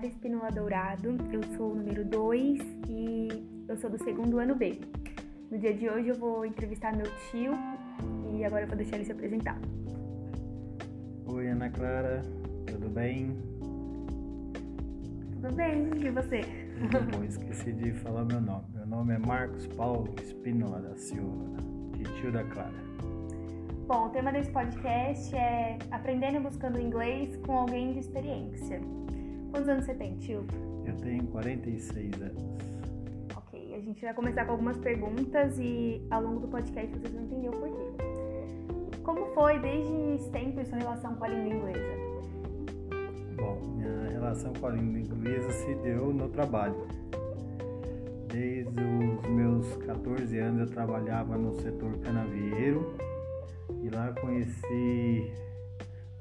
Clara Espinola Dourado, eu sou o número 2 e eu sou do segundo ano B. No dia de hoje eu vou entrevistar meu tio e agora eu vou deixar ele se apresentar. Oi, Ana Clara, tudo bem? Tudo bem, e você? Tudo bom, esqueci de falar meu nome. Meu nome é Marcos Paulo Espinola da Silva, tio da Clara. Bom, o tema desse podcast é Aprendendo e Buscando Inglês com Alguém de Experiência. Quantos anos você tem, tio? Eu tenho 46 anos. Ok, a gente vai começar com algumas perguntas e ao longo do podcast vocês vão entender o porquê. Como foi desde sempre sua relação com a língua inglesa? Bom, minha relação com a língua inglesa se deu no trabalho. Desde os meus 14 anos eu trabalhava no setor canavieiro e lá conheci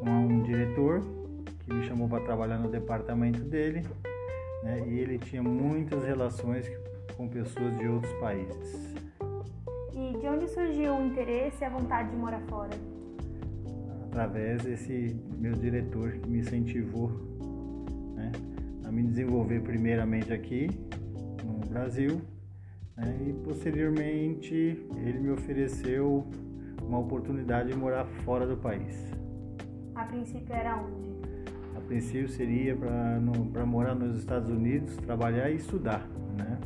um, um diretor que me chamou para trabalhar no departamento dele, né? E ele tinha muitas relações com pessoas de outros países. E de onde surgiu o interesse e a vontade de morar fora? Através desse meu diretor que me incentivou né, a me desenvolver primeiramente aqui no Brasil né, e posteriormente ele me ofereceu uma oportunidade de morar fora do país. A princípio era onde? Princípio seria para morar nos Estados Unidos, trabalhar e estudar, né?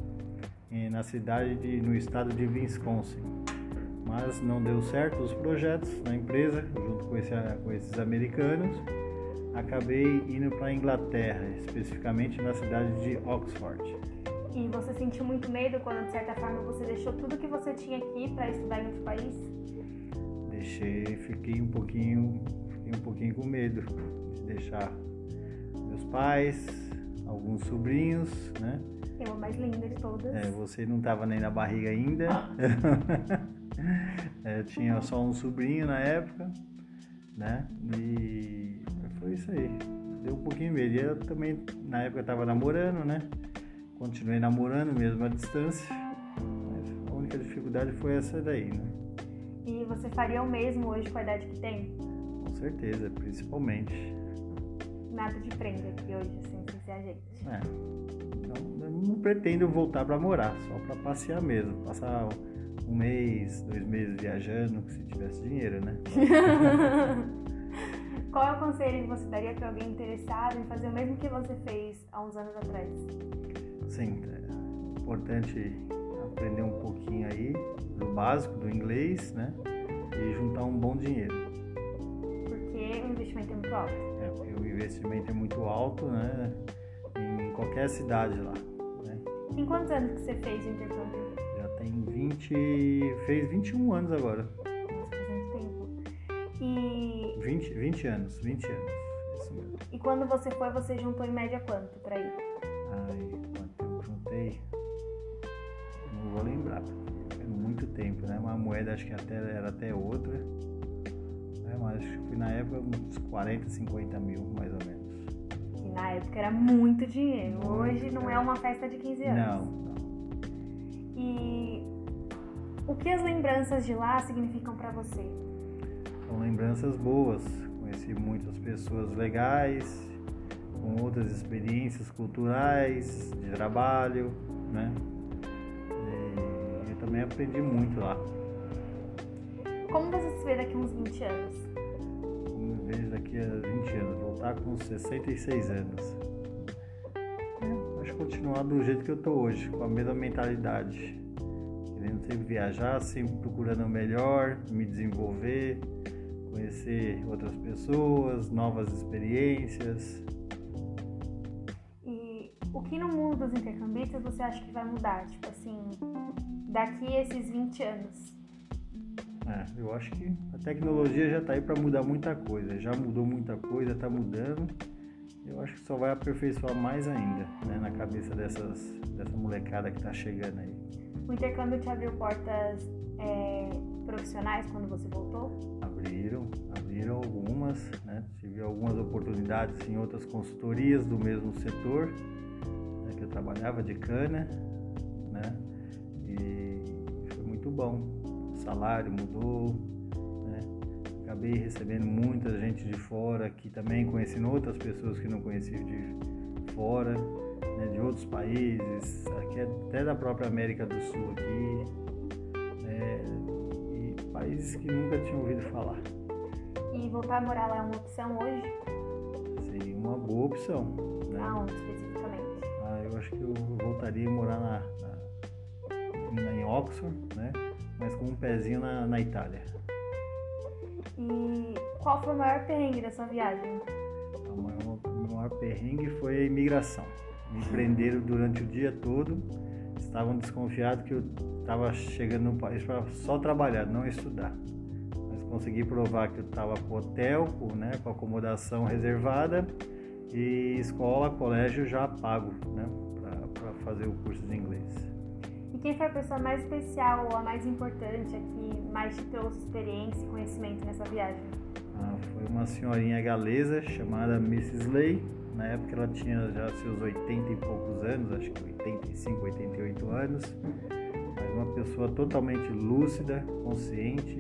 E na cidade de, no estado de Wisconsin. Mas não deu certo os projetos na empresa, junto com, esse, com esses americanos. Acabei indo para a Inglaterra, especificamente na cidade de Oxford. E você sentiu muito medo quando, de certa forma, você deixou tudo que você tinha aqui para estudar em outro país? deixei, fiquei um pouquinho, fiquei um pouquinho com medo de deixar meus pais, alguns sobrinhos, né? É a mais linda de todas. É, você não estava nem na barriga ainda. é, tinha só um sobrinho na época, né? E foi isso aí. Deu um pouquinho medo. Eu também, na época, estava namorando, né? Continuei namorando mesmo à distância. Mas a única dificuldade foi essa daí, né? E você faria o mesmo hoje com a idade que tem? Com certeza, principalmente. Nada de prenda aqui hoje, assim, sem ser a gente. É. Então, eu não pretendo voltar para morar, só para passear mesmo. Passar um mês, dois meses viajando, se tivesse dinheiro, né? Qual é o conselho que você daria para alguém interessado em fazer o mesmo que você fez há uns anos atrás? Sim, é importante aprender um pouquinho aí do básico do inglês, né? E juntar um bom dinheiro. Porque o investimento é muito alto. É, porque o investimento é muito alto, né? Em qualquer cidade lá. Né? Em quantos anos que você fez o intercâmbio? Já tem 20. fez 21 anos agora. Nossa, bastante tempo. E. 20, 20 anos, 20 anos. Isso mesmo. E quando você foi, você juntou em média quanto pra ir? Ai, quanto eu juntei? Não vou lembrar muito tempo, né? Uma moeda acho que até era até outra. Né? Mas acho que foi na época uns 40, 50 mil, mais ou menos. E na época era muito dinheiro. Muito, Hoje não é. é uma festa de 15 anos. Não, não. E o que as lembranças de lá significam para você? São lembranças boas. Conheci muitas pessoas legais, com outras experiências culturais, de trabalho, né? também aprendi muito lá. Como você se vê daqui a uns 20 anos? Como me vejo daqui a 20 anos? Voltar com 66 anos. É, acho continuar do jeito que eu tô hoje, com a mesma mentalidade. Querendo sempre viajar, sempre procurando o melhor, me desenvolver, conhecer outras pessoas, novas experiências. E o que no mundo dos intercambistas você acha que vai mudar? Tipo assim, daqui a esses 20 anos? É, eu acho que a tecnologia já está aí para mudar muita coisa. Já mudou muita coisa, está mudando. Eu acho que só vai aperfeiçoar mais ainda, né, na cabeça dessas, dessa molecada que está chegando aí. O intercâmbio te abriu portas é, profissionais quando você voltou? Abriram, abriram algumas, né? Tive algumas oportunidades em outras consultorias do mesmo setor, né, que eu trabalhava de cana, né? muito bom. Salário mudou, né? Acabei recebendo muita gente de fora aqui também, conhecendo outras pessoas que não conhecia de fora, né, de outros países, aqui até da própria América do Sul aqui, né, e países que nunca tinham ouvido falar. E voltar a morar lá é uma opção hoje? Seria uma boa opção. Né? Aonde especificamente? Ah, eu acho que eu voltaria a morar na, na, em Oxford, né? Mas com um pezinho na, na Itália. E qual foi o maior perrengue da sua viagem? O maior, o maior perrengue foi a imigração. Me prenderam durante o dia todo. Estavam desconfiados que eu estava chegando no país para só trabalhar, não estudar. Mas consegui provar que eu estava com hotel, com, né, com acomodação reservada e escola, colégio já pago né, para fazer o curso de inglês. Quem foi a pessoa mais especial ou a mais importante aqui, mais te trouxe experiência e conhecimento nessa viagem? Ah, foi uma senhorinha galesa chamada Mrs. Lay. Na época ela tinha já seus 80 e poucos anos, acho que 85, 88 anos. Mas uma pessoa totalmente lúcida, consciente,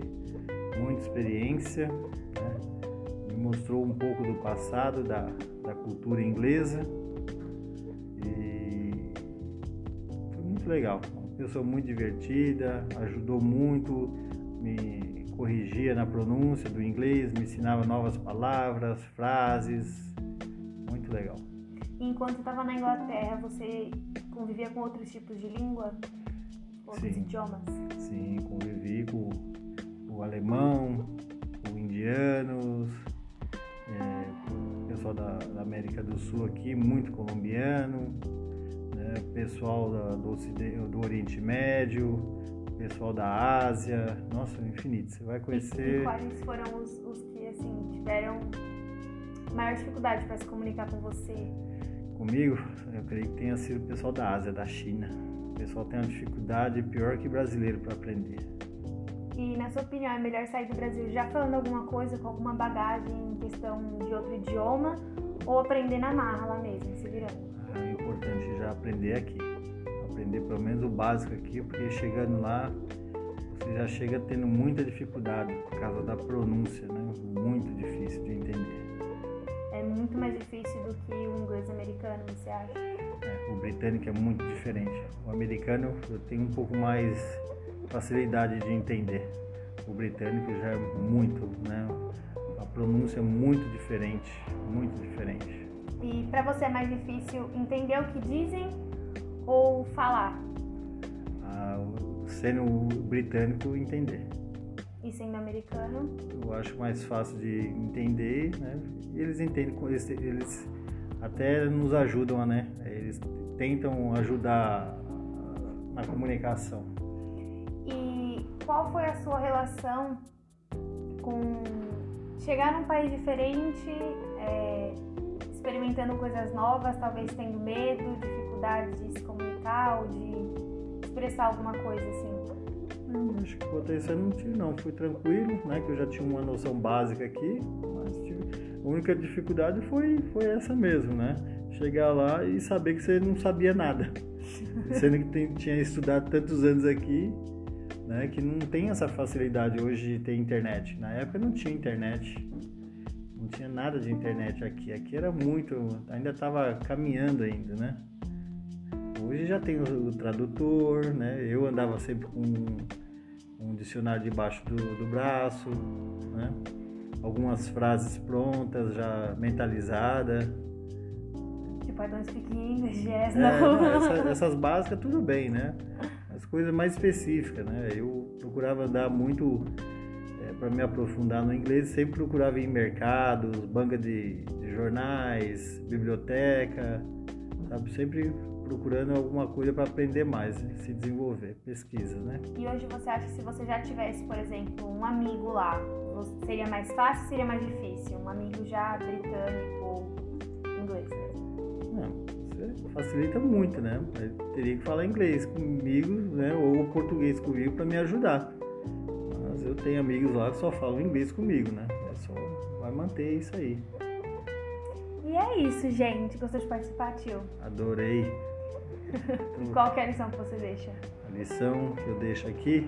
muita experiência. Né? Me mostrou um pouco do passado, da, da cultura inglesa. E foi muito legal pessoa muito divertida, ajudou muito, me corrigia na pronúncia do inglês, me ensinava novas palavras, frases, muito legal. enquanto estava na Inglaterra, você convivia com outros tipos de língua? Outros Sim. idiomas? Sim, convivi com o alemão, com indianos, é, o pessoal da, da América do Sul aqui, muito colombiano, pessoal da, do, do Oriente Médio, pessoal da Ásia, nossa, infinito. Você vai conhecer. E, quais foram os, os que assim tiveram maior dificuldade para se comunicar com você? Comigo, eu creio que tenha sido o pessoal da Ásia, da China. O pessoal tem uma dificuldade pior que brasileiro para aprender. E na sua opinião, é melhor sair do Brasil já falando alguma coisa, com alguma bagagem em questão de outro idioma, ou aprender na marra lá mesmo, se virando? Importante já aprender aqui. Aprender pelo menos o básico aqui, porque chegando lá você já chega tendo muita dificuldade por causa da pronúncia, né? Muito difícil de entender. É muito mais difícil do que o inglês americano, você acha? É, o britânico é muito diferente. O americano eu tenho um pouco mais facilidade de entender. O britânico já é muito, né? A pronúncia é muito diferente, muito diferente. E para você é mais difícil entender o que dizem ou falar? Ah, sendo britânico, entender. E sendo americano? Eu acho mais fácil de entender, né? Eles entendem, eles, eles até nos ajudam, né? Eles tentam ajudar na comunicação. E qual foi a sua relação com chegar num país diferente? É experimentando coisas novas, talvez tendo medo, dificuldade de se comunicar ou de expressar alguma coisa assim? Não, acho que quanto a isso eu não tive não, fui tranquilo, né? Que eu já tinha uma noção básica aqui, mas tive... a única dificuldade foi, foi essa mesmo, né? Chegar lá e saber que você não sabia nada. Sendo que tem, tinha estudado tantos anos aqui, né? Que não tem essa facilidade hoje de ter internet. Na época não tinha internet não tinha nada de internet aqui. Aqui era muito, ainda estava caminhando ainda, né? Hoje já tem o, tradutor, né? Eu andava sempre com um, um dicionário debaixo do, do braço, né? Algumas frases prontas, já mentalizadas. Tipo, I don't speak English, yes, é, não. Essa, essas básicas tudo bem, né? As coisas mais específicas, né? Eu procurava andar muito para me aprofundar no inglês, sempre procurava ir em mercados, banca de, de jornais, biblioteca, sabe? Sempre procurando alguma coisa para aprender mais, né? se desenvolver, pesquisa, né? E hoje você acha que se você já tivesse, por exemplo, um amigo lá, seria mais fácil ou seria mais difícil? Um amigo já britânico ou inglês mesmo? Não, isso facilita muito, né? Eu teria que falar inglês comigo, né? Ou português comigo para me ajudar eu tenho amigos lá que só falam inglês comigo, né? É só vai manter isso aí. E é isso, gente. Gostou de participar, tio? Adorei. Qual é a lição que você deixa? A lição que eu deixo aqui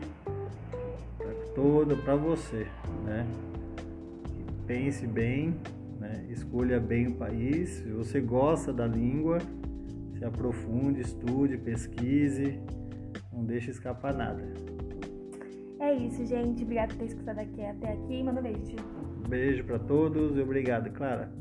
para toda para você, né? Pense bem, Né? Escolha bem o país. Se você gosta da língua, se aprofunde, estude, pesquise. Não deixe escapar nada. É isso, gente. Obrigada por ter escutado aqui até aqui. Manda um beijo. Beijo para todos e obrigado, Clara.